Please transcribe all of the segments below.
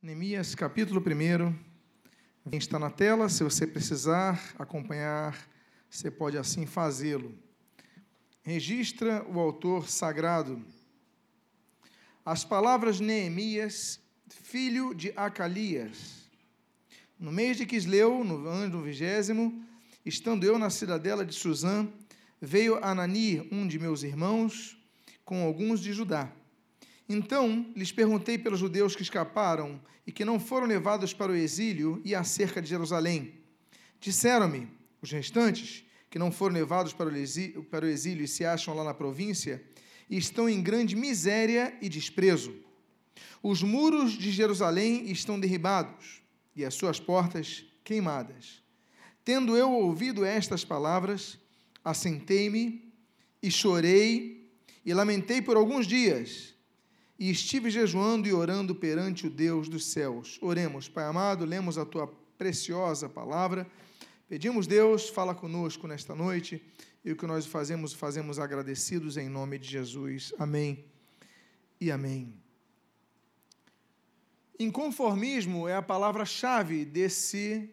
Neemias, capítulo 1. Está na tela, se você precisar acompanhar, você pode assim fazê-lo. Registra o autor sagrado. As palavras de Neemias, filho de Acalias. No mês de Quisleu, no ano vigésimo, estando eu na cidadela de Suzã, veio Anani, um de meus irmãos, com alguns de Judá então lhes perguntei pelos judeus que escaparam e que não foram levados para o exílio e acerca de Jerusalém. Disseram-me, os restantes, que não foram levados para o, exílio, e se acham lá na província, estão em grande miséria e desprezo. Os muros de Jerusalém estão derribados e as suas portas queimadas. Tendo eu ouvido estas palavras, assentei-me e chorei e lamentei por alguns dias e estive jejuando e orando perante o Deus dos céus. Oremos, Pai amado, lemos a tua preciosa palavra. Pedimos, Deus, fala conosco nesta noite e o que nós fazemos, fazemos agradecidos em nome de Jesus. Amém e amém. Inconformismo é a palavra-chave desse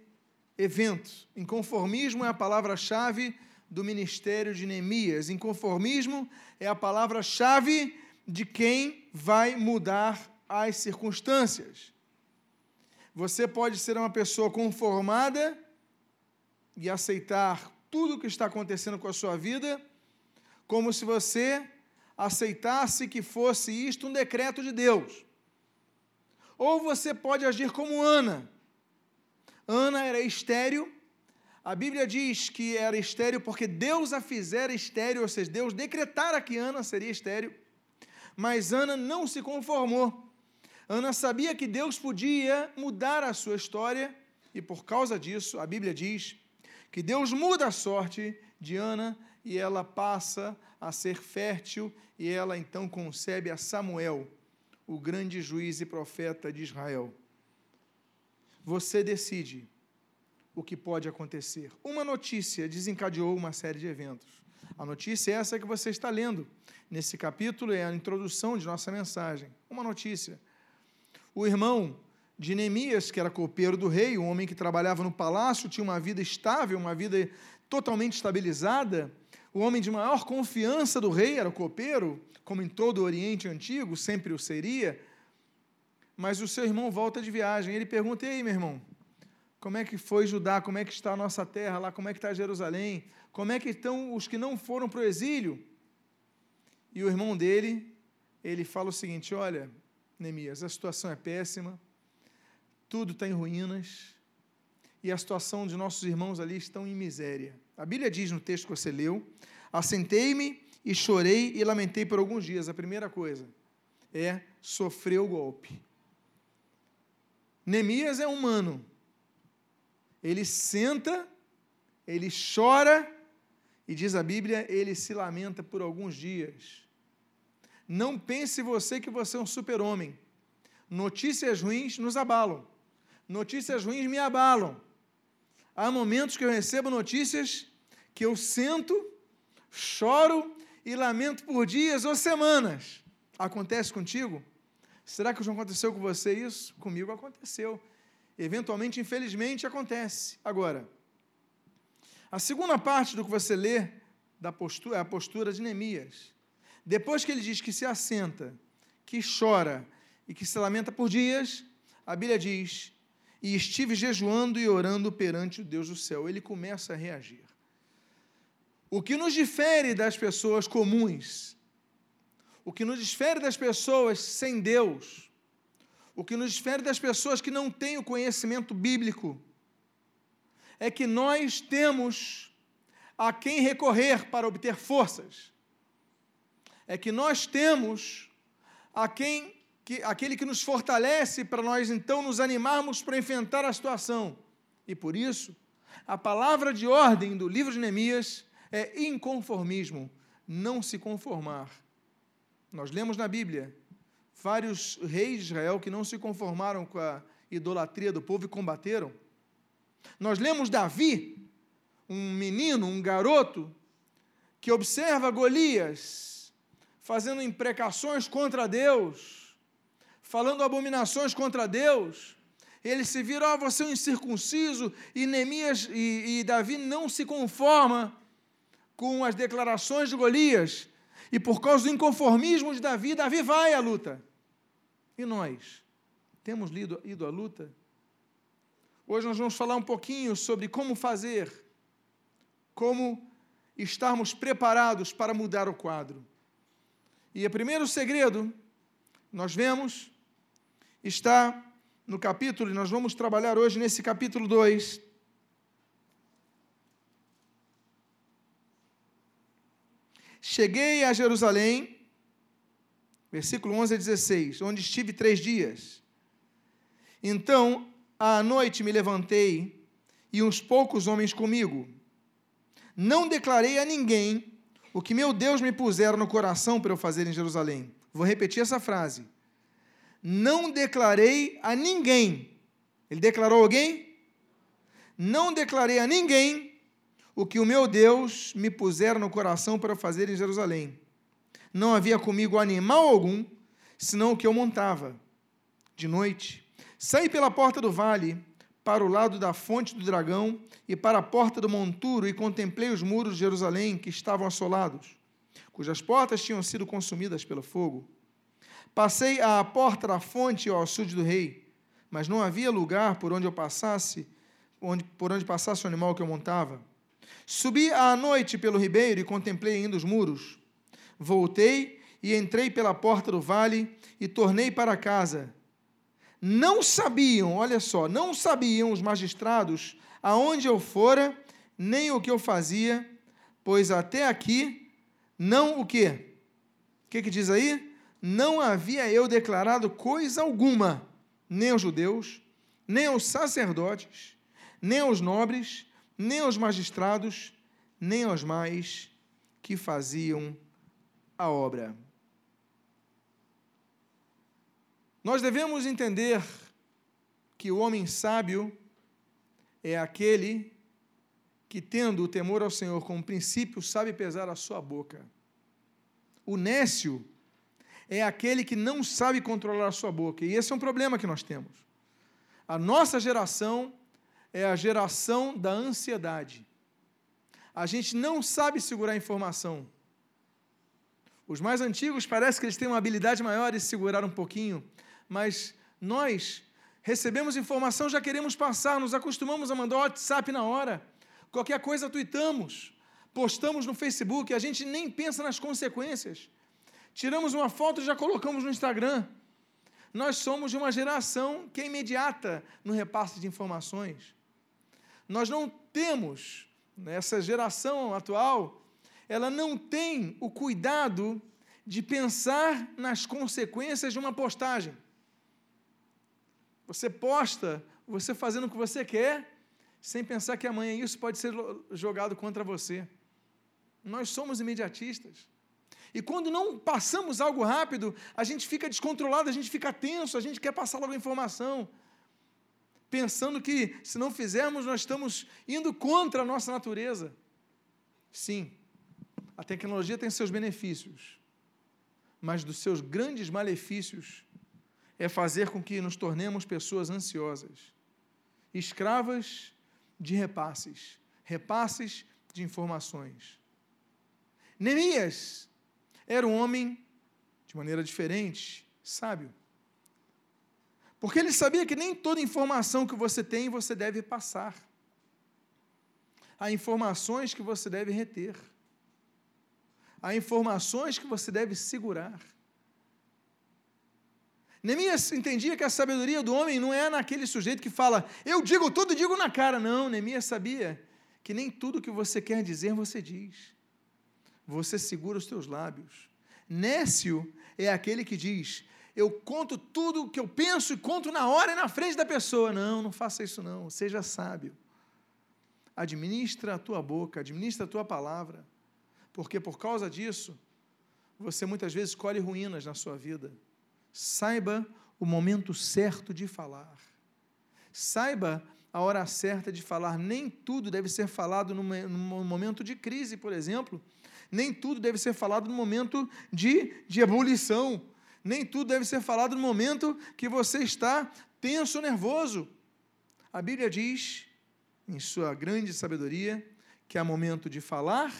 evento. Inconformismo é a palavra-chave do ministério de Neemias. Inconformismo é a palavra-chave de quem vai mudar as circunstâncias. Você pode ser uma pessoa conformada e aceitar tudo o que está acontecendo com a sua vida, como se você aceitasse que fosse isto um decreto de Deus. Ou você pode agir como Ana. Ana era estéril. A Bíblia diz que era estéril porque Deus a fizera estéril, ou seja, Deus decretara que Ana seria estéril. Mas Ana não se conformou. Ana sabia que Deus podia mudar a sua história e por causa disso, a Bíblia diz que Deus muda a sorte de Ana e ela passa a ser fértil e ela então concebe a Samuel, o grande juiz e profeta de Israel. Você decide o que pode acontecer. Uma notícia desencadeou uma série de eventos. A notícia é essa que você está lendo nesse capítulo, é a introdução de nossa mensagem. Uma notícia. O irmão de Neemias, que era copeiro do rei, um homem que trabalhava no palácio, tinha uma vida estável, uma vida totalmente estabilizada, o homem de maior confiança do rei era o copeiro, como em todo o Oriente Antigo, sempre o seria. Mas o seu irmão volta de viagem. Ele pergunta: E aí, meu irmão, como é que foi Judá? Como é que está a nossa terra lá? Como é que está Jerusalém? Como é que estão os que não foram para o exílio? E o irmão dele, ele fala o seguinte: Olha, Neemias, a situação é péssima, tudo está em ruínas, e a situação de nossos irmãos ali estão em miséria. A Bíblia diz no texto que você leu: Assentei-me e chorei e lamentei por alguns dias. A primeira coisa é sofrer o golpe. Neemias é humano. Ele senta, ele chora e diz a Bíblia, ele se lamenta por alguns dias. Não pense você que você é um super-homem. Notícias ruins nos abalam. Notícias ruins me abalam. Há momentos que eu recebo notícias que eu sento, choro e lamento por dias ou semanas. Acontece contigo? Será que já aconteceu com você isso? Comigo aconteceu. Eventualmente, infelizmente, acontece. Agora, a segunda parte do que você lê da postura, é a postura de Neemias. Depois que ele diz que se assenta, que chora e que se lamenta por dias, a Bíblia diz: E estive jejuando e orando perante o Deus do céu. Ele começa a reagir. O que nos difere das pessoas comuns, o que nos difere das pessoas sem Deus, o que nos difere das pessoas que não têm o conhecimento bíblico, é que nós temos a quem recorrer para obter forças é que nós temos a quem, que, aquele que nos fortalece para nós então nos animarmos para enfrentar a situação. E por isso, a palavra de ordem do livro de Neemias é inconformismo, não se conformar. Nós lemos na Bíblia vários reis de Israel que não se conformaram com a idolatria do povo e combateram. Nós lemos Davi, um menino, um garoto, que observa Golias fazendo imprecações contra Deus, falando abominações contra Deus. Eles se viram, ah, você é um incircunciso, e Neemias e, e Davi não se conforma com as declarações de Golias. E por causa do inconformismo de Davi, Davi vai à luta. E nós? Temos lido, ido à luta? Hoje nós vamos falar um pouquinho sobre como fazer, como estarmos preparados para mudar o quadro. E o primeiro segredo, nós vemos, está no capítulo, e nós vamos trabalhar hoje nesse capítulo 2. Cheguei a Jerusalém, versículo 11 a 16, onde estive três dias. Então, à noite me levantei e uns poucos homens comigo. Não declarei a ninguém o que meu Deus me pusera no coração para eu fazer em Jerusalém. Vou repetir essa frase. Não declarei a ninguém. Ele declarou alguém? Não declarei a ninguém o que o meu Deus me pusera no coração para fazer em Jerusalém. Não havia comigo animal algum, senão o que eu montava. De noite, saí pela porta do vale para o lado da fonte do dragão e para a porta do monturo e contemplei os muros de Jerusalém que estavam assolados, cujas portas tinham sido consumidas pelo fogo. Passei à porta da fonte ao açude do rei, mas não havia lugar por onde eu passasse, onde, por onde passasse o animal que eu montava. Subi à noite pelo ribeiro e contemplei ainda os muros. Voltei e entrei pela porta do vale e tornei para casa não sabiam, olha só, não sabiam os magistrados aonde eu fora, nem o que eu fazia, pois até aqui não o quê? O que, que diz aí? Não havia eu declarado coisa alguma, nem aos judeus, nem aos sacerdotes, nem aos nobres, nem aos magistrados, nem aos mais que faziam a obra. Nós devemos entender que o homem sábio é aquele que, tendo o temor ao Senhor como princípio, sabe pesar a sua boca. O nécio é aquele que não sabe controlar a sua boca, e esse é um problema que nós temos. A nossa geração é a geração da ansiedade. A gente não sabe segurar a informação. Os mais antigos parece que eles têm uma habilidade maior de segurar um pouquinho mas nós recebemos informação, já queremos passar, nos acostumamos a mandar WhatsApp na hora. Qualquer coisa tweetamos, postamos no Facebook, a gente nem pensa nas consequências. Tiramos uma foto e já colocamos no Instagram. Nós somos de uma geração que é imediata no repasse de informações. Nós não temos, nessa geração atual, ela não tem o cuidado de pensar nas consequências de uma postagem. Você posta, você fazendo o que você quer, sem pensar que amanhã isso pode ser jogado contra você. Nós somos imediatistas. E quando não passamos algo rápido, a gente fica descontrolado, a gente fica tenso, a gente quer passar logo a informação. Pensando que se não fizermos, nós estamos indo contra a nossa natureza. Sim, a tecnologia tem seus benefícios, mas dos seus grandes malefícios é fazer com que nos tornemos pessoas ansiosas, escravas de repasses, repasses de informações. Neemias era um homem, de maneira diferente, sábio. Porque ele sabia que nem toda informação que você tem você deve passar. Há informações que você deve reter. Há informações que você deve segurar. Neemias entendia que a sabedoria do homem não é naquele sujeito que fala, eu digo tudo, digo na cara. Não, Neemias sabia que nem tudo que você quer dizer você diz. Você segura os teus lábios. Nécio é aquele que diz, eu conto tudo o que eu penso e conto na hora e na frente da pessoa. Não, não faça isso não, seja sábio. Administra a tua boca, administra a tua palavra, porque por causa disso, você muitas vezes colhe ruínas na sua vida. Saiba o momento certo de falar. Saiba a hora certa de falar. Nem tudo deve ser falado num momento de crise, por exemplo. Nem tudo deve ser falado no momento de, de ebulição. Nem tudo deve ser falado no momento que você está tenso ou nervoso. A Bíblia diz, em sua grande sabedoria, que há momento de falar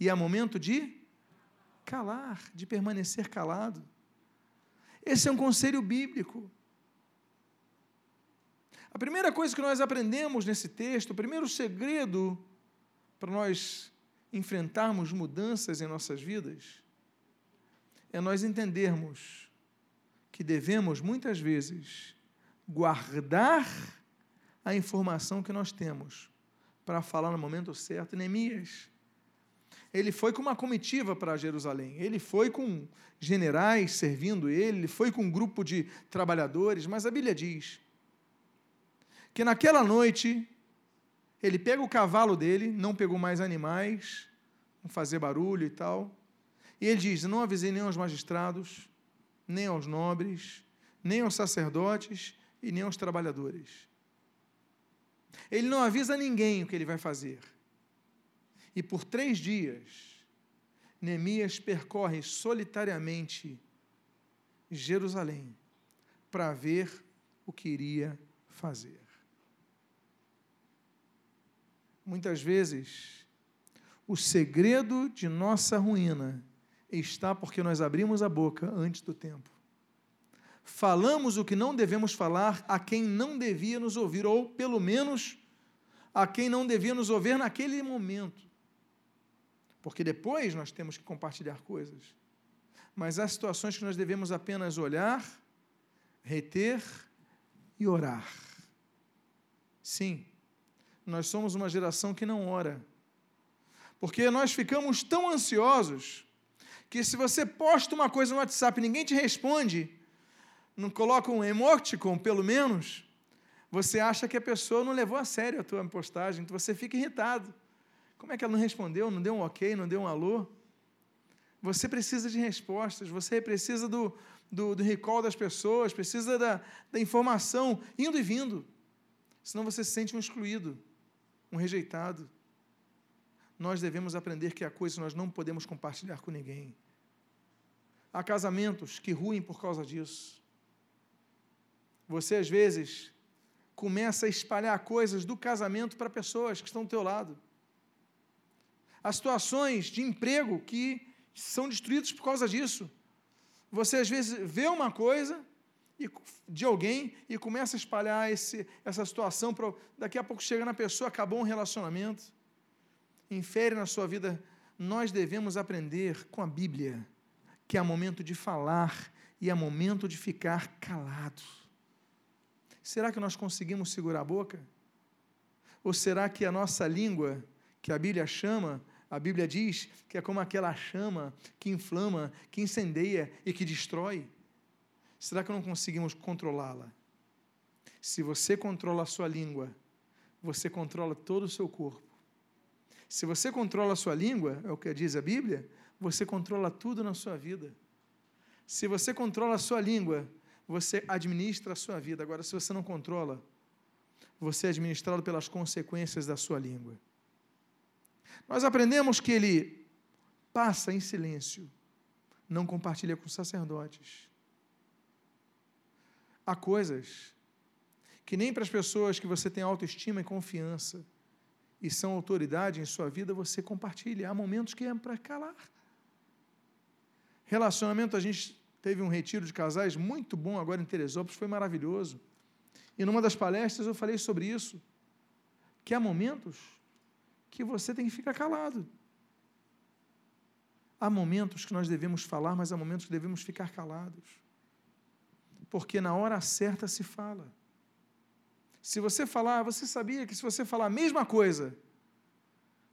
e há momento de calar, de permanecer calado. Esse é um conselho bíblico. A primeira coisa que nós aprendemos nesse texto, o primeiro segredo para nós enfrentarmos mudanças em nossas vidas, é nós entendermos que devemos, muitas vezes, guardar a informação que nós temos para falar no momento certo. Neemias, ele foi com uma comitiva para Jerusalém, ele foi com generais servindo ele, ele foi com um grupo de trabalhadores, mas a Bíblia diz que naquela noite ele pega o cavalo dele, não pegou mais animais, não fazer barulho e tal, e ele diz: Não avisei nem aos magistrados, nem aos nobres, nem aos sacerdotes e nem aos trabalhadores. Ele não avisa ninguém o que ele vai fazer. E por três dias, Neemias percorre solitariamente Jerusalém para ver o que iria fazer. Muitas vezes, o segredo de nossa ruína está porque nós abrimos a boca antes do tempo. Falamos o que não devemos falar a quem não devia nos ouvir, ou pelo menos a quem não devia nos ouvir naquele momento. Porque depois nós temos que compartilhar coisas. Mas há situações que nós devemos apenas olhar, reter e orar. Sim, nós somos uma geração que não ora. Porque nós ficamos tão ansiosos que se você posta uma coisa no WhatsApp e ninguém te responde, não coloca um emoticon, pelo menos, você acha que a pessoa não levou a sério a tua postagem, então você fica irritado. Como é que ela não respondeu, não deu um ok, não deu um alô? Você precisa de respostas, você precisa do, do, do recall das pessoas, precisa da, da informação indo e vindo. Senão você se sente um excluído, um rejeitado nós devemos aprender que há coisas que nós não podemos compartilhar com ninguém. Há casamentos que ruem por causa disso. Você, às vezes, começa a espalhar coisas do casamento para pessoas que estão do teu lado. Há situações de emprego que são destruídas por causa disso. Você, às vezes, vê uma coisa de alguém e começa a espalhar esse, essa situação. Pra, daqui a pouco chega na pessoa, acabou um relacionamento infere na sua vida, nós devemos aprender com a Bíblia que há momento de falar e há momento de ficar calado. Será que nós conseguimos segurar a boca? Ou será que a nossa língua, que a Bíblia chama, a Bíblia diz que é como aquela chama que inflama, que incendeia e que destrói? Será que não conseguimos controlá-la? Se você controla a sua língua, você controla todo o seu corpo. Se você controla a sua língua, é o que diz a Bíblia, você controla tudo na sua vida. Se você controla a sua língua, você administra a sua vida. Agora, se você não controla, você é administrado pelas consequências da sua língua. Nós aprendemos que ele passa em silêncio, não compartilha com sacerdotes. Há coisas que nem para as pessoas que você tem autoestima e confiança e são autoridade em sua vida, você compartilha. Há momentos que é para calar. Relacionamento, a gente teve um retiro de casais muito bom agora em Teresópolis, foi maravilhoso. E numa das palestras eu falei sobre isso, que há momentos que você tem que ficar calado. Há momentos que nós devemos falar, mas há momentos que devemos ficar calados. Porque na hora certa se fala. Se você falar, você sabia que se você falar a mesma coisa,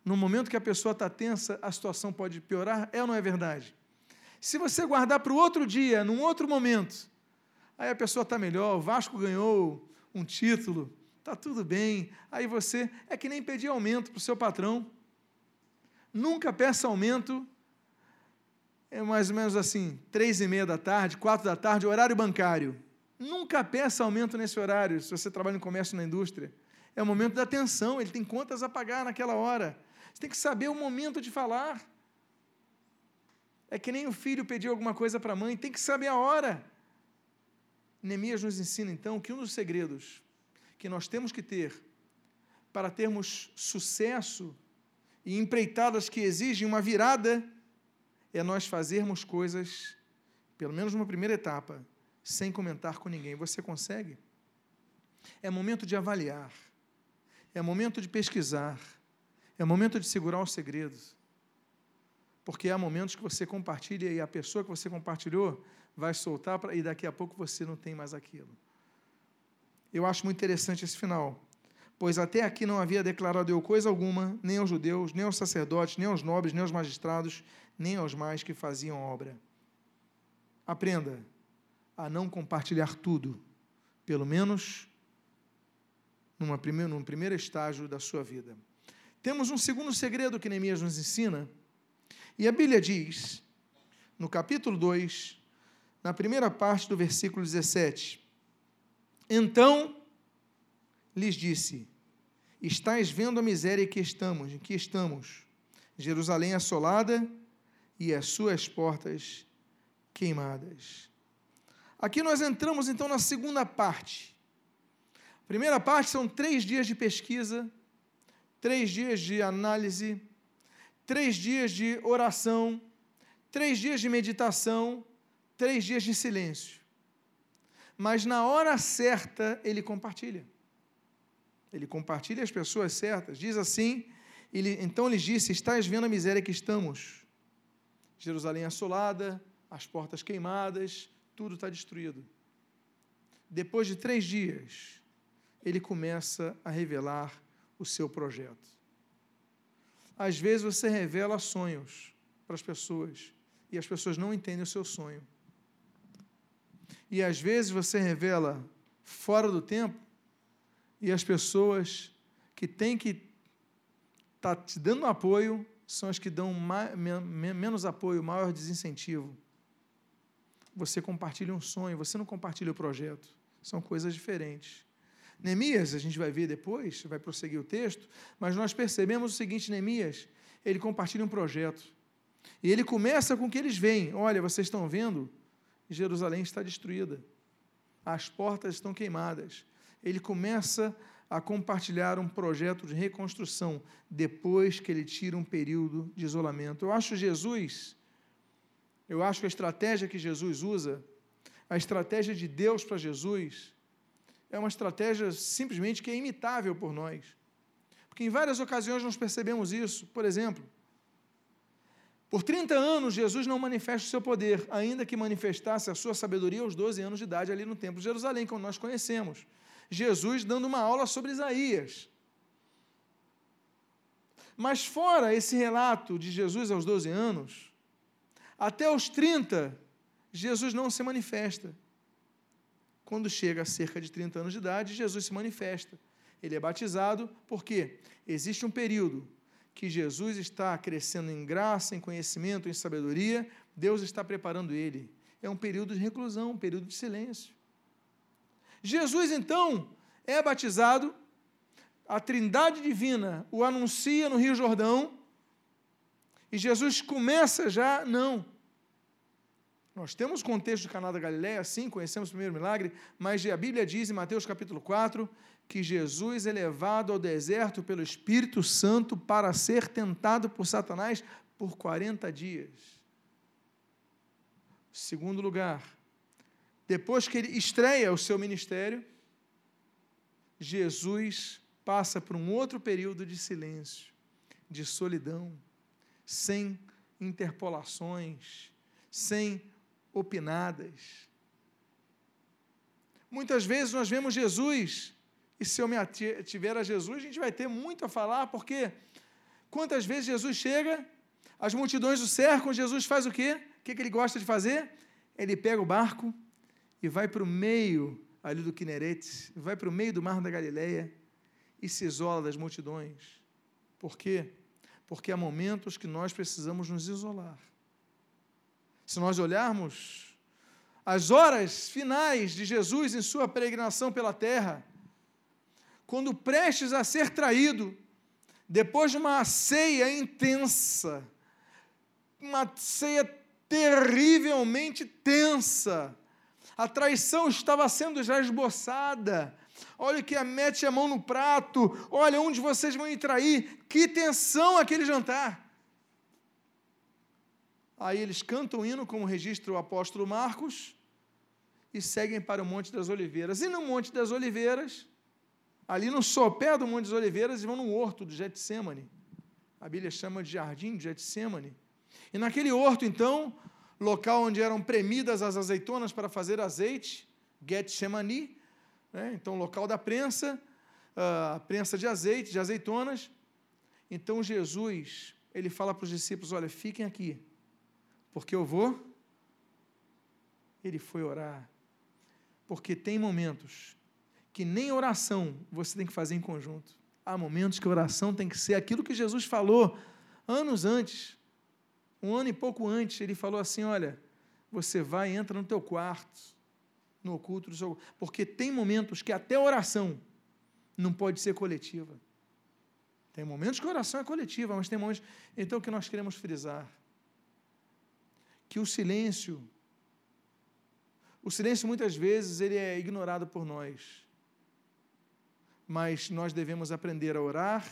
no momento que a pessoa está tensa, a situação pode piorar? É ou não é verdade? Se você guardar para o outro dia, num outro momento, aí a pessoa está melhor, o Vasco ganhou um título, está tudo bem. Aí você é que nem pedir aumento para o seu patrão. Nunca peça aumento. É mais ou menos assim, três e meia da tarde, quatro da tarde, horário bancário. Nunca peça aumento nesse horário, se você trabalha em comércio na indústria. É o momento da atenção, ele tem contas a pagar naquela hora. Você tem que saber o momento de falar. É que nem o filho pedir alguma coisa para a mãe, tem que saber a hora. Neemias nos ensina, então, que um dos segredos que nós temos que ter para termos sucesso e empreitadas que exigem uma virada é nós fazermos coisas, pelo menos numa primeira etapa, sem comentar com ninguém. Você consegue? É momento de avaliar, é momento de pesquisar, é momento de segurar os segredos. Porque há momentos que você compartilha e a pessoa que você compartilhou vai soltar e daqui a pouco você não tem mais aquilo. Eu acho muito interessante esse final. Pois até aqui não havia declarado eu coisa alguma, nem aos judeus, nem aos sacerdotes, nem aos nobres, nem aos magistrados, nem aos mais que faziam obra. Aprenda a não compartilhar tudo, pelo menos numa primeira, num primeiro estágio da sua vida. Temos um segundo segredo que Neemias nos ensina, e a Bíblia diz, no capítulo 2, na primeira parte do versículo 17: Então lhes disse: Estais vendo a miséria que estamos, em que estamos, Jerusalém assolada e as suas portas queimadas. Aqui nós entramos então na segunda parte. A primeira parte são três dias de pesquisa, três dias de análise, três dias de oração, três dias de meditação, três dias de silêncio. Mas na hora certa ele compartilha. Ele compartilha as pessoas certas. Diz assim: ele, então lhes disse: Estás vendo a miséria que estamos? Jerusalém assolada, as portas queimadas, tudo está destruído. Depois de três dias, ele começa a revelar o seu projeto. Às vezes você revela sonhos para as pessoas e as pessoas não entendem o seu sonho. E às vezes você revela fora do tempo e as pessoas que têm que estar tá te dando apoio são as que dão mais, menos apoio, maior desincentivo. Você compartilha um sonho, você não compartilha o projeto. São coisas diferentes. Neemias, a gente vai ver depois, vai prosseguir o texto, mas nós percebemos o seguinte: Neemias, ele compartilha um projeto. E ele começa com o que eles veem. Olha, vocês estão vendo? Jerusalém está destruída. As portas estão queimadas. Ele começa a compartilhar um projeto de reconstrução depois que ele tira um período de isolamento. Eu acho Jesus, eu acho que a estratégia que Jesus usa, a estratégia de Deus para Jesus, é uma estratégia simplesmente que é imitável por nós. Porque em várias ocasiões nós percebemos isso. Por exemplo, por 30 anos Jesus não manifesta o seu poder, ainda que manifestasse a sua sabedoria aos 12 anos de idade ali no Templo de Jerusalém, como nós conhecemos. Jesus dando uma aula sobre Isaías. Mas fora esse relato de Jesus aos 12 anos, até os 30, Jesus não se manifesta. Quando chega a cerca de 30 anos de idade, Jesus se manifesta. Ele é batizado, porque existe um período que Jesus está crescendo em graça, em conhecimento, em sabedoria, Deus está preparando ele. É um período de reclusão, um período de silêncio. Jesus, então, é batizado, a Trindade Divina o anuncia no Rio Jordão, e Jesus começa já, não. Nós temos o contexto de Caná da Galiléia, sim, conhecemos o primeiro milagre, mas a Bíblia diz em Mateus capítulo 4 que Jesus é levado ao deserto pelo Espírito Santo para ser tentado por Satanás por 40 dias. Segundo lugar, depois que ele estreia o seu ministério, Jesus passa por um outro período de silêncio, de solidão, sem interpolações, sem opinadas. Muitas vezes nós vemos Jesus, e se eu me ativer a Jesus, a gente vai ter muito a falar, porque quantas vezes Jesus chega, as multidões o cercam, Jesus faz o quê? O que ele gosta de fazer? Ele pega o barco e vai para o meio ali do Quinerete, vai para o meio do mar da Galileia e se isola das multidões. Por quê? Porque há momentos que nós precisamos nos isolar. Se nós olharmos as horas finais de Jesus em sua peregrinação pela terra, quando prestes a ser traído, depois de uma ceia intensa, uma ceia terrivelmente tensa. A traição estava sendo já esboçada. Olha que mete a mão no prato. Olha onde vocês vão me trair. Que tensão aquele jantar. Aí eles cantam o hino, como registra o apóstolo Marcos, e seguem para o Monte das Oliveiras. E no Monte das Oliveiras, ali no sopé do Monte das Oliveiras, eles vão no horto do Getsemane. A Bíblia chama de jardim de Getsemane. E naquele horto, então, local onde eram premidas as azeitonas para fazer azeite, Getsemani, né? então local da prensa, a uh, prensa de azeite, de azeitonas. Então Jesus, ele fala para os discípulos: olha, fiquem aqui, porque eu vou. Ele foi orar, porque tem momentos que nem oração você tem que fazer em conjunto. Há momentos que a oração tem que ser aquilo que Jesus falou anos antes um ano e pouco antes, ele falou assim: Olha, você vai e entra no teu quarto, no oculto do seu. Porque tem momentos que até oração não pode ser coletiva. Tem momentos que a oração é coletiva, mas tem momentos. Então, o que nós queremos frisar? Que o silêncio, o silêncio muitas vezes ele é ignorado por nós, mas nós devemos aprender a orar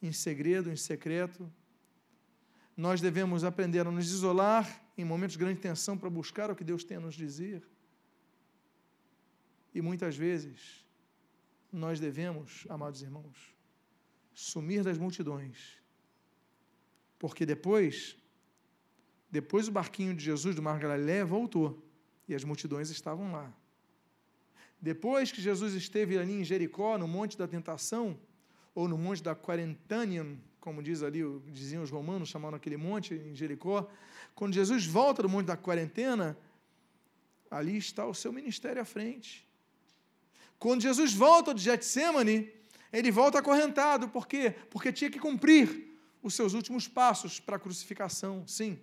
em segredo, em secreto, nós devemos aprender a nos isolar em momentos de grande tensão para buscar o que Deus tem a nos dizer. E muitas vezes nós devemos, amados irmãos, sumir das multidões. Porque depois, depois o barquinho de Jesus do Mar Galileia voltou e as multidões estavam lá. Depois que Jesus esteve ali em Jericó, no Monte da Tentação, ou no Monte da Quarentânia, como diz ali, diziam os romanos, chamaram aquele monte em Jericó. Quando Jesus volta do monte da quarentena, ali está o seu ministério à frente. Quando Jesus volta de Getsemane, ele volta acorrentado. Por quê? Porque tinha que cumprir os seus últimos passos para a crucificação. Sim.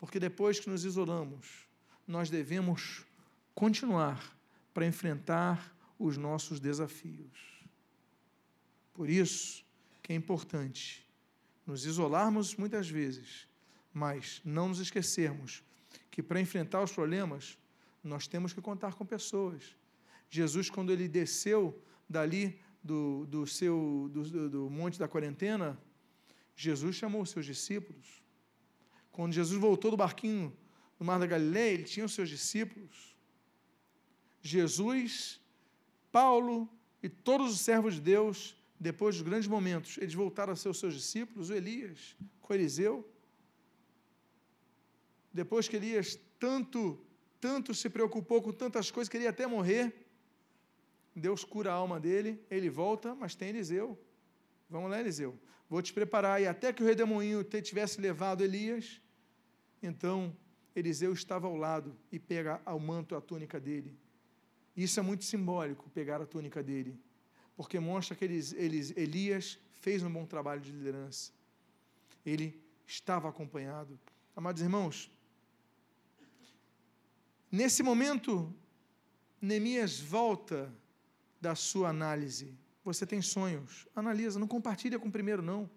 Porque depois que nos isolamos, nós devemos continuar para enfrentar os nossos desafios. Por isso, que é importante nos isolarmos muitas vezes, mas não nos esquecermos que para enfrentar os problemas, nós temos que contar com pessoas. Jesus, quando ele desceu dali do, do, seu, do, do monte da quarentena, Jesus chamou os seus discípulos. Quando Jesus voltou do barquinho no Mar da Galileia, ele tinha os seus discípulos. Jesus, Paulo e todos os servos de Deus depois dos grandes momentos, eles voltaram a ser os seus discípulos, o Elias, com Eliseu. Depois que Elias tanto, tanto se preocupou com tantas coisas, queria até morrer, Deus cura a alma dele, ele volta, mas tem Eliseu. Vamos lá, Eliseu. Vou te preparar. E até que o redemoinho tivesse levado Elias, então Eliseu estava ao lado e pega o manto, a túnica dele. Isso é muito simbólico, pegar a túnica dele porque mostra que eles, eles, Elias fez um bom trabalho de liderança. Ele estava acompanhado. Amados irmãos, nesse momento, Neemias volta da sua análise. Você tem sonhos, analisa, não compartilha com o primeiro, não.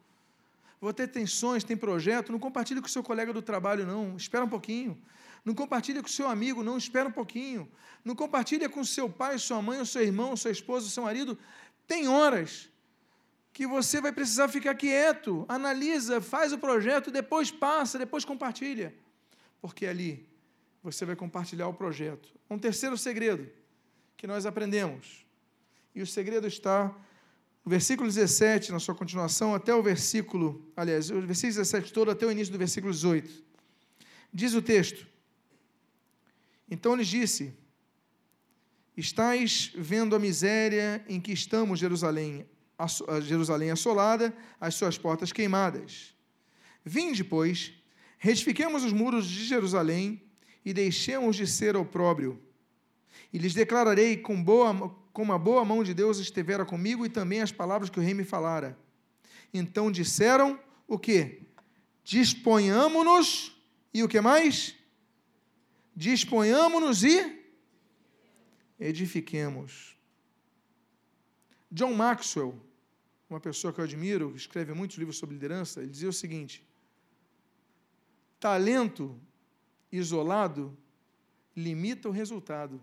Você tem sonhos, tem projeto, não compartilha com o seu colega do trabalho, não. Espera um pouquinho. Não compartilha com seu amigo, não. Espera um pouquinho. Não compartilha com seu pai, sua mãe, seu irmão, sua esposa, seu marido. Tem horas que você vai precisar ficar quieto, analisa, faz o projeto, depois passa, depois compartilha. Porque ali você vai compartilhar o projeto. Um terceiro segredo que nós aprendemos. E o segredo está no versículo 17, na sua continuação, até o versículo, aliás, o versículo 17 todo até o início do versículo 18. Diz o texto: Então lhes disse: Estais vendo a miséria em que estamos, Jerusalém, Jerusalém assolada, as suas portas queimadas. Vinde, pois, retifiquemos os muros de Jerusalém e deixemos de ser opróbrio. E lhes declararei com boa, como a boa mão de Deus estivera comigo e também as palavras que o rei me falara. Então disseram o que? Disponhamo-nos e o que mais? Disponhamo-nos e edifiquemos. John Maxwell, uma pessoa que eu admiro, que escreve muitos livros sobre liderança, ele dizia o seguinte: talento isolado limita o resultado.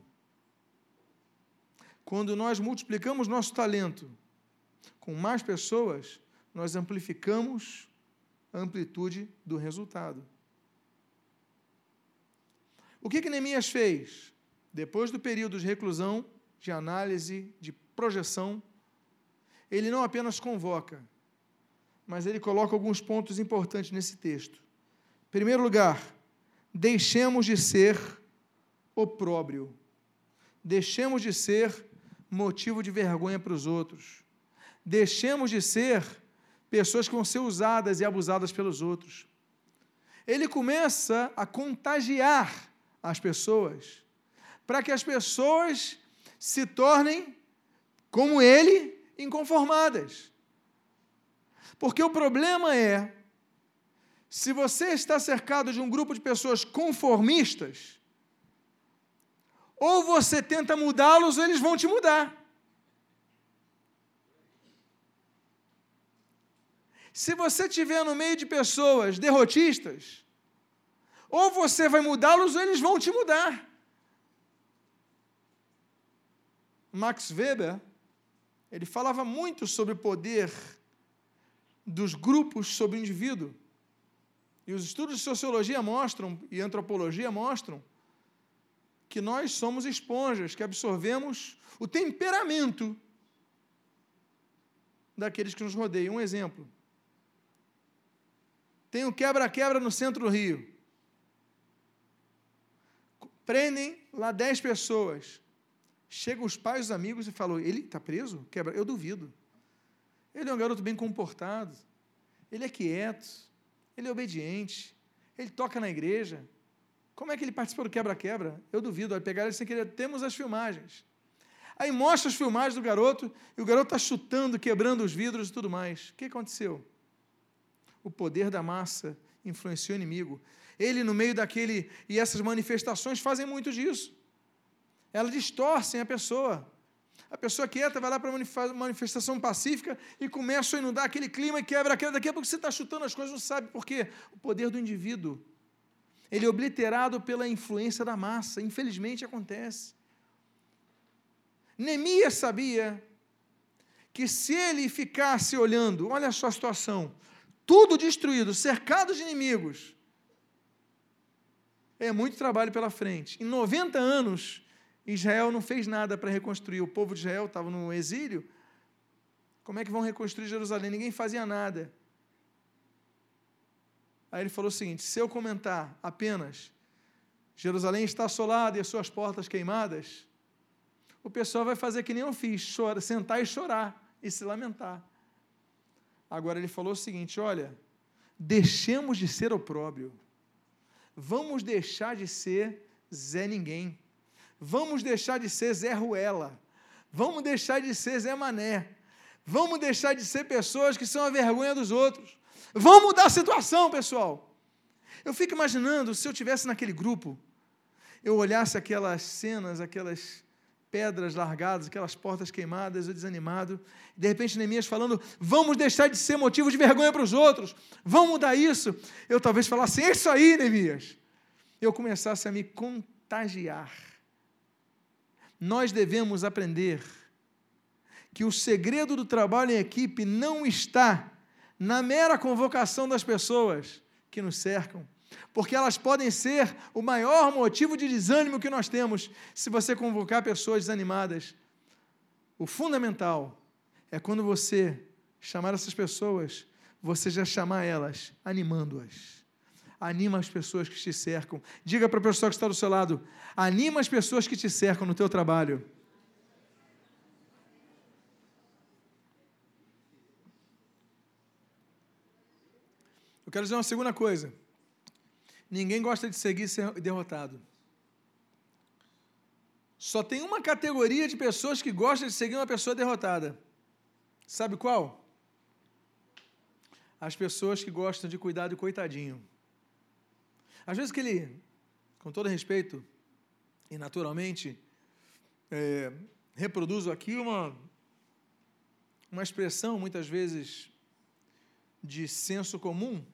Quando nós multiplicamos nosso talento com mais pessoas, nós amplificamos a amplitude do resultado. O que, que Neemias fez? Depois do período de reclusão, de análise, de projeção, ele não apenas convoca, mas ele coloca alguns pontos importantes nesse texto. Em primeiro lugar, deixemos de ser opróbrio, deixemos de ser motivo de vergonha para os outros, deixemos de ser pessoas que vão ser usadas e abusadas pelos outros. Ele começa a contagiar as pessoas, para que as pessoas se tornem, como ele, inconformadas. Porque o problema é, se você está cercado de um grupo de pessoas conformistas, ou você tenta mudá-los, ou eles vão te mudar. Se você estiver no meio de pessoas derrotistas, ou você vai mudá-los, ou eles vão te mudar. Max Weber, ele falava muito sobre o poder dos grupos sobre o indivíduo. E os estudos de sociologia mostram, e antropologia mostram, que nós somos esponjas, que absorvemos o temperamento daqueles que nos rodeiam. Um exemplo. Tem o um quebra-quebra no centro do Rio. Prendem lá dez pessoas. Chegam os pais, os amigos e falam: ele está preso? Quebra. Eu duvido. Ele é um garoto bem comportado. Ele é quieto. Ele é obediente. Ele toca na igreja. Como é que ele participou do quebra-quebra? Eu duvido. Vai pegar ele sem querer. Temos as filmagens. Aí mostra as filmagens do garoto e o garoto está chutando, quebrando os vidros e tudo mais. O que aconteceu? O poder da massa influenciou o inimigo. Ele, no meio daquele. E essas manifestações fazem muito disso. Elas distorcem a pessoa. A pessoa quieta vai lá para uma manifestação pacífica e começa a inundar aquele clima e quebra aquilo. Daqui a pouco você está chutando as coisas, não sabe por quê. O poder do indivíduo. Ele é obliterado pela influência da massa. Infelizmente acontece. Neemias sabia que se ele ficasse olhando, olha a sua situação, tudo destruído, cercado de inimigos, é muito trabalho pela frente. Em 90 anos, Israel não fez nada para reconstruir. O povo de Israel estava no exílio. Como é que vão reconstruir Jerusalém? Ninguém fazia nada. Aí ele falou o seguinte: se eu comentar apenas Jerusalém está assolada e as suas portas queimadas, o pessoal vai fazer que nem eu fiz, chora, sentar e chorar e se lamentar. Agora ele falou o seguinte: olha, deixemos de ser opróbrio, vamos deixar de ser Zé Ninguém. Vamos deixar de ser Zé Ruela. Vamos deixar de ser Zé Mané. Vamos deixar de ser pessoas que são a vergonha dos outros. Vamos mudar a situação, pessoal. Eu fico imaginando se eu tivesse naquele grupo, eu olhasse aquelas cenas, aquelas pedras largadas, aquelas portas queimadas, eu desanimado. De repente, Neemias falando: vamos deixar de ser motivo de vergonha para os outros, vamos mudar isso. Eu talvez falasse: é isso aí, Neemias. Eu começasse a me contagiar nós devemos aprender que o segredo do trabalho em equipe não está na mera convocação das pessoas que nos cercam, porque elas podem ser o maior motivo de desânimo que nós temos se você convocar pessoas desanimadas. O fundamental é quando você chamar essas pessoas, você já chamar elas animando-as anima as pessoas que te cercam. Diga para a pessoa que está do seu lado: anima as pessoas que te cercam no teu trabalho. Eu quero dizer uma segunda coisa. Ninguém gosta de seguir ser derrotado. Só tem uma categoria de pessoas que gostam de seguir uma pessoa derrotada. Sabe qual? As pessoas que gostam de cuidar do coitadinho. Às vezes que ele, com todo respeito e naturalmente, é, reproduzo aqui uma, uma expressão, muitas vezes, de senso comum,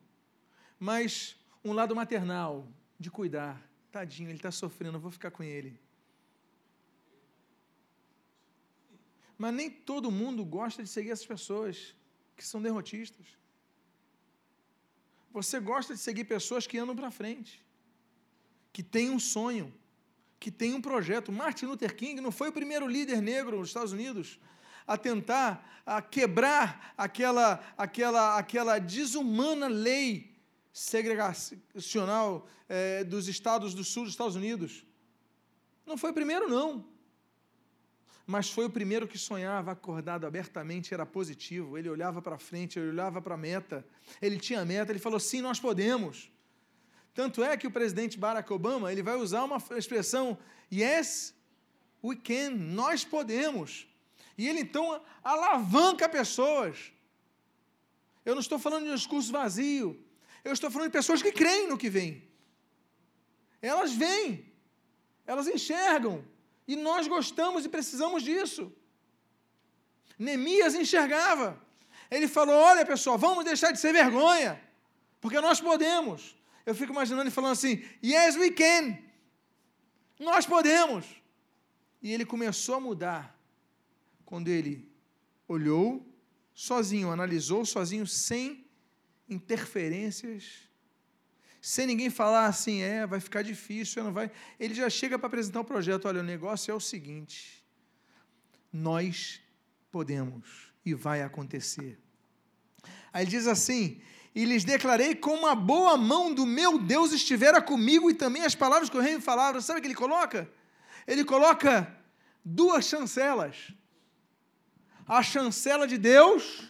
mas um lado maternal, de cuidar. Tadinho, ele está sofrendo, eu vou ficar com ele. Mas nem todo mundo gosta de seguir essas pessoas que são derrotistas. Você gosta de seguir pessoas que andam para frente, que têm um sonho, que têm um projeto. Martin Luther King não foi o primeiro líder negro nos Estados Unidos a tentar a quebrar aquela, aquela, aquela desumana lei segregacional é, dos estados do sul dos Estados Unidos. Não foi o primeiro, não. Mas foi o primeiro que sonhava acordado abertamente, era positivo. Ele olhava para frente, ele olhava para a meta. Ele tinha meta, ele falou: sim, nós podemos. Tanto é que o presidente Barack Obama ele vai usar uma expressão: yes, we can, nós podemos. E ele então alavanca pessoas. Eu não estou falando de um discurso vazio. Eu estou falando de pessoas que creem no que vem. Elas vêm, elas enxergam, e nós gostamos e precisamos disso. Neemias enxergava. Ele falou: Olha, pessoal, vamos deixar de ser vergonha, porque nós podemos. Eu fico imaginando ele falando assim: Yes, we can. Nós podemos. E ele começou a mudar quando ele olhou sozinho, analisou sozinho, sem interferências, sem ninguém falar assim, é, vai ficar difícil, não vai. Ele já chega para apresentar o projeto. Olha, o negócio é o seguinte: nós podemos e vai acontecer. Aí ele diz assim: e lhes declarei como a boa mão do meu Deus estivera comigo e também as palavras que o rei me falava. Sabe o que ele coloca? Ele coloca duas chancelas. A chancela de Deus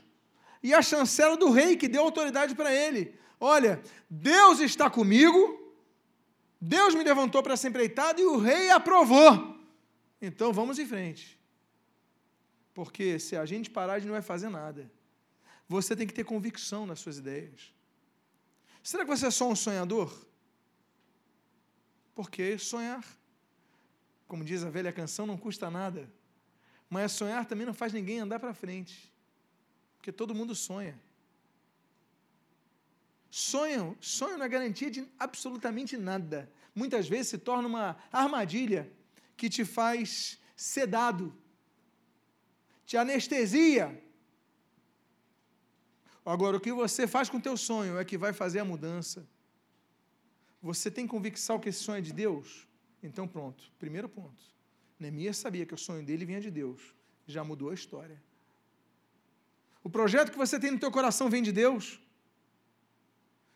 e a chancela do rei que deu autoridade para ele. Olha, Deus está comigo, Deus me levantou para ser empreitado e o rei aprovou. Então vamos em frente. Porque se a gente parar, a gente não vai fazer nada. Você tem que ter convicção nas suas ideias. Será que você é só um sonhador? Porque sonhar, como diz a velha canção, não custa nada. Mas sonhar também não faz ninguém andar para frente. Porque todo mundo sonha. Sonham, sonho na garantia de absolutamente nada. Muitas vezes se torna uma armadilha que te faz sedado, te anestesia. Agora, o que você faz com o teu sonho é que vai fazer a mudança. Você tem convicção que esse sonho é de Deus? Então, pronto. Primeiro ponto. Neemias sabia que o sonho dele vinha de Deus. Já mudou a história. O projeto que você tem no teu coração vem de Deus.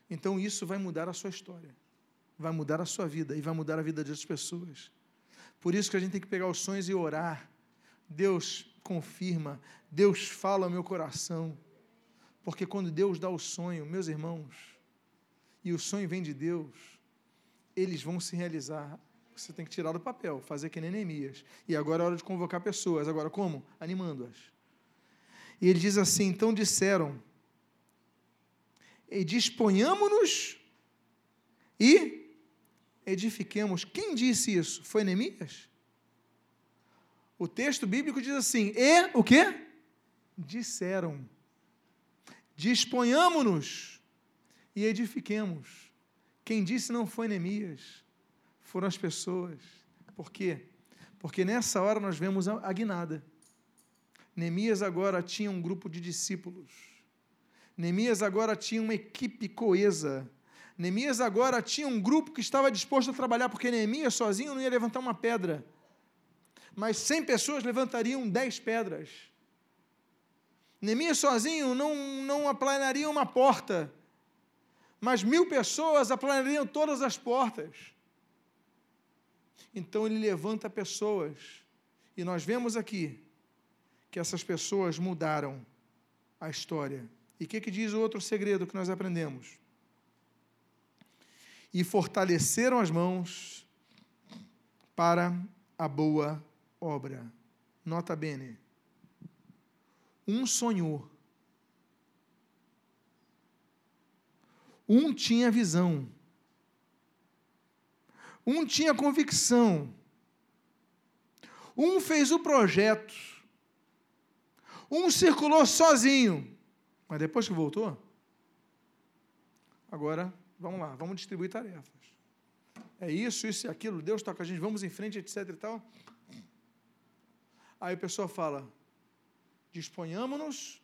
Então isso vai mudar a sua história, vai mudar a sua vida e vai mudar a vida de outras pessoas. Por isso que a gente tem que pegar os sonhos e orar. Deus confirma, Deus fala ao meu coração. Porque quando Deus dá o sonho, meus irmãos, e o sonho vem de Deus, eles vão se realizar. Você tem que tirar do papel, fazer que nem Neemias. E agora é hora de convocar pessoas. Agora como? Animando-as e ele diz assim: então disseram, e disponhamos-nos e edifiquemos. Quem disse isso? Foi Neemias? O texto bíblico diz assim: e o que? Disseram. Disponhamos-nos e edifiquemos. Quem disse não foi Neemias, foram as pessoas. Por quê? Porque nessa hora nós vemos a guinada. Neemias agora tinha um grupo de discípulos. Neemias agora tinha uma equipe coesa. Neemias agora tinha um grupo que estava disposto a trabalhar, porque Neemias sozinho não ia levantar uma pedra. Mas 100 pessoas levantariam 10 pedras. Neemias sozinho não, não aplanaria uma porta. Mas mil pessoas aplanariam todas as portas. Então ele levanta pessoas. E nós vemos aqui que essas pessoas mudaram a história. E o que, que diz o outro segredo que nós aprendemos? E fortaleceram as mãos para a boa obra. Nota bene. Um sonhou. Um tinha visão. Um tinha convicção. Um fez o projeto um circulou sozinho, mas depois que voltou, agora Vamos lá, vamos distribuir tarefas. É isso, isso e aquilo, Deus toca a gente, vamos em frente, etc e tal. Aí o pessoal fala: disponhamos-nos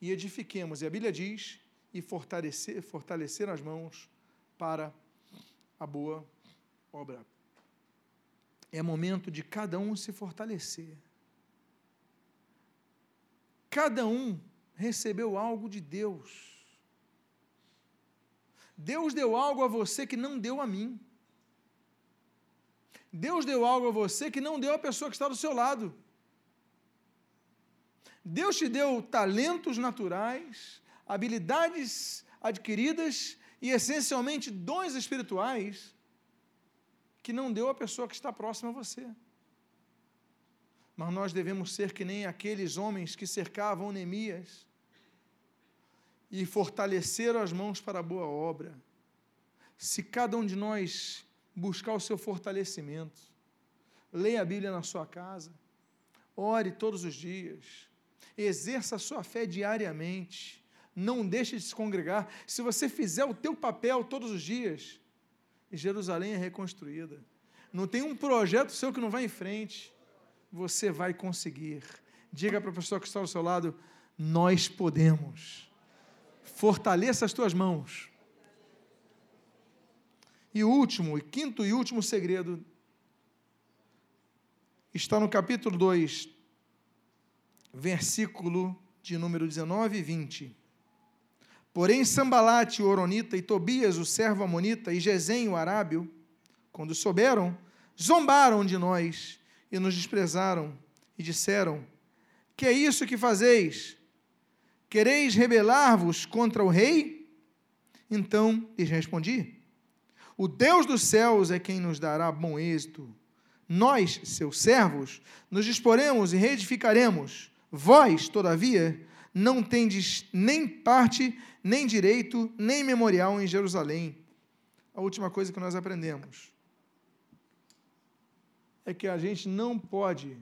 e edifiquemos. E a Bíblia diz: e fortalecer, fortalecer as mãos para a boa obra. É momento de cada um se fortalecer. Cada um recebeu algo de Deus. Deus deu algo a você que não deu a mim. Deus deu algo a você que não deu a pessoa que está do seu lado. Deus te deu talentos naturais, habilidades adquiridas e, essencialmente, dons espirituais que não deu a pessoa que está próxima a você. Mas nós devemos ser que nem aqueles homens que cercavam Neemias e fortaleceram as mãos para a boa obra. Se cada um de nós buscar o seu fortalecimento, leia a Bíblia na sua casa, ore todos os dias, exerça a sua fé diariamente, não deixe de se congregar. Se você fizer o teu papel todos os dias, Jerusalém é reconstruída. Não tem um projeto seu que não vai em frente. Você vai conseguir. Diga para a pessoa que está ao seu lado: nós podemos. Fortaleça as tuas mãos. E o último, e quinto e último segredo, está no capítulo 2, versículo de número 19 e 20. Porém, Sambalate, o Oronita, e Tobias, o servo Amonita, e Gesem, o Arábio, quando souberam, zombaram de nós e nos desprezaram, e disseram: Que é isso que fazeis? Quereis rebelar-vos contra o rei? Então lhes respondi: O Deus dos céus é quem nos dará bom êxito. Nós, seus servos, nos disporemos e reedificaremos. Vós, todavia, não tendes nem parte, nem direito, nem memorial em Jerusalém. A última coisa que nós aprendemos é que a gente não pode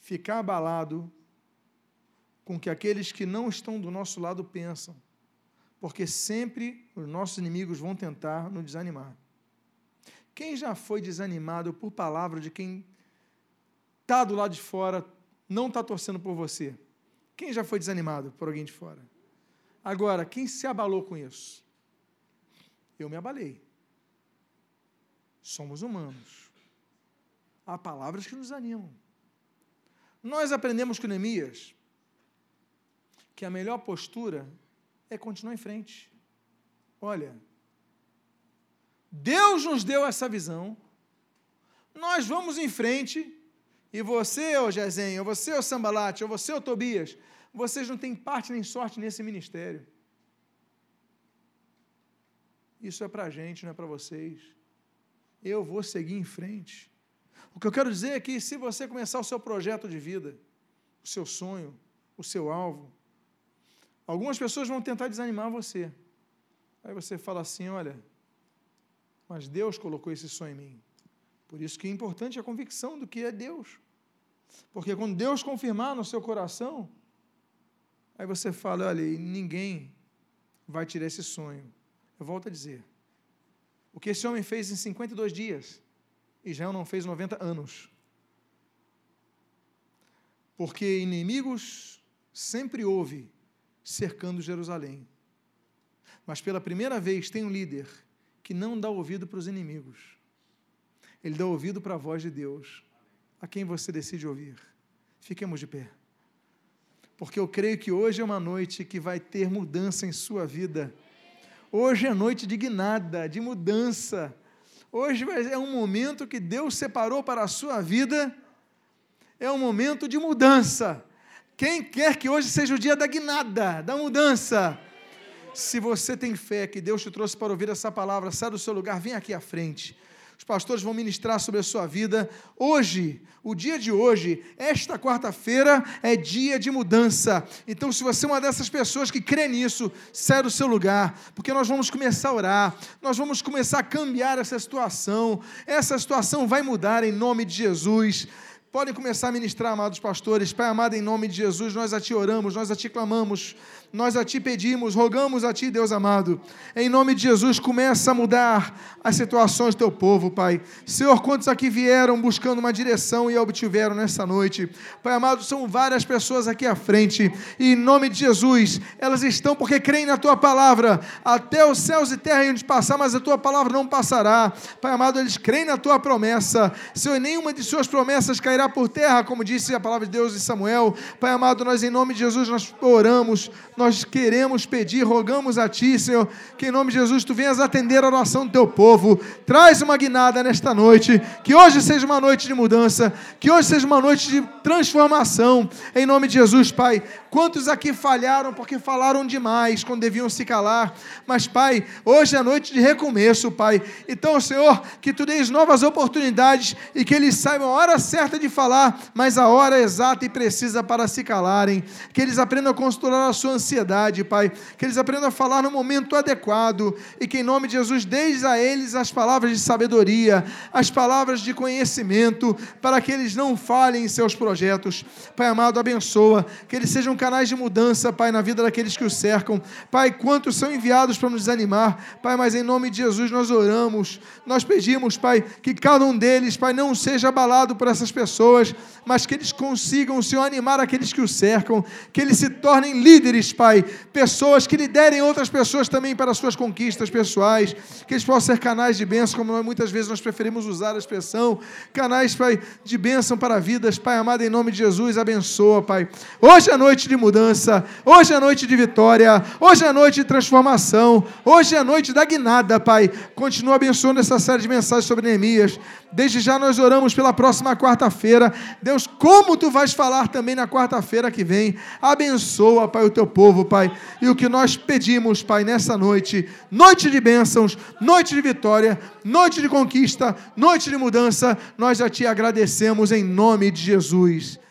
ficar abalado com o que aqueles que não estão do nosso lado pensam, porque sempre os nossos inimigos vão tentar nos desanimar. Quem já foi desanimado por palavra de quem está do lado de fora, não está torcendo por você? Quem já foi desanimado por alguém de fora? Agora, quem se abalou com isso? Eu me abalei. Somos humanos. Há palavras que nos animam. Nós aprendemos com Neemias que a melhor postura é continuar em frente. Olha, Deus nos deu essa visão, nós vamos em frente, e você, ô Gesem, ou você, ô Sambalate, ou você, ô Tobias, vocês não têm parte nem sorte nesse ministério. Isso é para a gente, não é para vocês. Eu vou seguir em frente. O que eu quero dizer é que se você começar o seu projeto de vida, o seu sonho, o seu alvo, algumas pessoas vão tentar desanimar você. Aí você fala assim: olha, mas Deus colocou esse sonho em mim. Por isso que é importante a convicção do que é Deus. Porque quando Deus confirmar no seu coração, Aí você fala, olha, ninguém vai tirar esse sonho. Eu volto a dizer. O que esse homem fez em 52 dias, Israel não fez 90 anos. Porque inimigos sempre houve cercando Jerusalém. Mas pela primeira vez tem um líder que não dá ouvido para os inimigos. Ele dá ouvido para a voz de Deus. A quem você decide ouvir. Fiquemos de pé porque eu creio que hoje é uma noite que vai ter mudança em sua vida. Hoje é noite de guinada, de mudança. Hoje é um momento que Deus separou para a sua vida, é um momento de mudança. Quem quer que hoje seja o dia da guinada, da mudança. Se você tem fé que Deus te trouxe para ouvir essa palavra, sai do seu lugar, vem aqui à frente. Os pastores vão ministrar sobre a sua vida. Hoje, o dia de hoje, esta quarta-feira, é dia de mudança. Então, se você é uma dessas pessoas que crê nisso, sai do seu lugar, porque nós vamos começar a orar, nós vamos começar a cambiar essa situação. Essa situação vai mudar em nome de Jesus. Podem começar a ministrar, amados pastores. Pai amado, em nome de Jesus, nós a Ti oramos, nós a Ti clamamos. Nós a Ti pedimos, rogamos a Ti, Deus amado. Em nome de Jesus, começa a mudar as situações do Teu povo, Pai. Senhor, quantos aqui vieram buscando uma direção e obtiveram nessa noite? Pai amado, são várias pessoas aqui à frente, e em nome de Jesus, elas estão porque creem na Tua palavra. Até os céus e terra iam passar, mas a Tua palavra não passará. Pai amado, eles creem na Tua promessa. Senhor, nenhuma de Suas promessas cairá por terra, como disse a palavra de Deus em Samuel. Pai amado, nós em nome de Jesus, nós oramos, queremos pedir, rogamos a Ti, Senhor, que em nome de Jesus Tu venhas atender a oração do Teu povo. Traz uma guinada nesta noite, que hoje seja uma noite de mudança, que hoje seja uma noite de transformação. Em nome de Jesus, Pai. Quantos aqui falharam porque falaram demais quando deviam se calar? Mas, Pai, hoje é noite de recomeço, Pai. Então, Senhor, que Tu dês novas oportunidades e que eles saibam a hora certa de falar, mas a hora exata e precisa para se calarem. Que eles aprendam a controlar a sua ansiedade, Pai. Que eles aprendam a falar no momento adequado e que, em nome de Jesus, deis a eles as palavras de sabedoria, as palavras de conhecimento, para que eles não falhem em seus projetos. Pai amado, abençoa, que eles sejam canais de mudança, Pai, na vida daqueles que o cercam. Pai, quantos são enviados para nos desanimar, Pai, mas em nome de Jesus nós oramos, nós pedimos, Pai, que cada um deles, Pai, não seja abalado por essas pessoas, mas que eles consigam, Senhor, animar aqueles que o cercam, que eles se tornem líderes, Pai, pessoas que liderem outras pessoas também para as suas conquistas pessoais, que eles possam ser canais de bênção, como nós, muitas vezes nós preferimos usar a expressão, canais, Pai, de bênção para vidas, Pai amado, em nome de Jesus, abençoa, Pai. Hoje é noite de mudança, hoje é noite de vitória, hoje é noite de transformação, hoje é noite da guinada, Pai. Continua abençoando essa série de mensagens sobre Neemias. Desde já nós oramos pela próxima quarta-feira. Deus, como tu vais falar também na quarta-feira que vem. Abençoa, Pai, o teu povo, Pai. E o que nós pedimos, Pai, nessa noite, noite de bênçãos, noite de vitória, noite de conquista, noite de mudança, nós já te agradecemos em nome de Jesus.